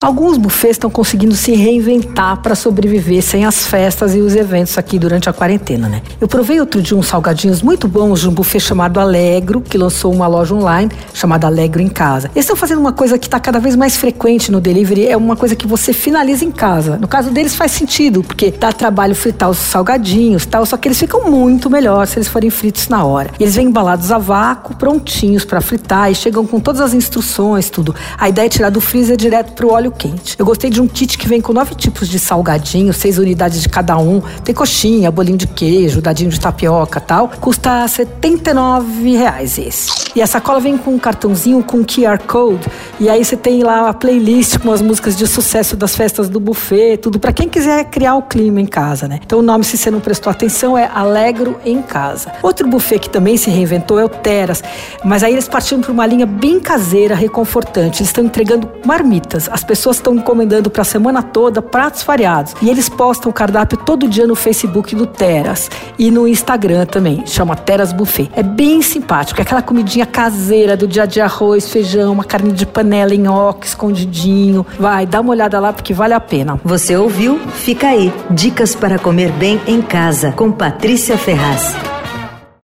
Alguns buffets estão conseguindo se reinventar para sobreviver sem as festas e os eventos aqui durante a quarentena, né? Eu provei outro dia uns salgadinhos muito bons de um buffet chamado Alegro, que lançou uma loja online chamada Alegro em Casa. Eles estão fazendo uma coisa que está cada vez mais frequente no delivery, é uma coisa que você finaliza em casa. No caso deles faz sentido, porque dá trabalho fritar os salgadinhos tal, só que eles ficam muito melhor se eles forem fritos na hora. Eles vêm embalados a vácuo, prontinhos para fritar e chegam com todas as instruções, tudo. A ideia é tirar do freezer direto pro óleo quente. Eu gostei de um kit que vem com nove tipos de salgadinho, seis unidades de cada um. Tem coxinha, bolinho de queijo, dadinho de tapioca tal. Custa 79 reais esse. E a sacola vem com um cartãozinho com QR Code. E aí você tem lá a playlist com as músicas de sucesso das festas do buffet, tudo para quem quiser criar o clima em casa, né? Então o nome, se você não prestou atenção, é Alegro em Casa. Outro buffet que também se reinventou é o Teras, mas aí eles partiram para uma linha bem caseira, reconfortante. Eles estão entregando marmitas. As pessoas estão encomendando para a semana toda pratos variados. E eles postam o cardápio todo dia no Facebook do Teras e no Instagram também. Chama Teras Buffet. É bem simpático, é aquela comidinha caseira do dia a dia, arroz, feijão, uma carne de panela, nhoque, escondidinho. Vai, dá uma olhada lá porque vale a pena. Você ouviu? Fica aí. Dicas para comer bem em casa com Patrícia Ferraz.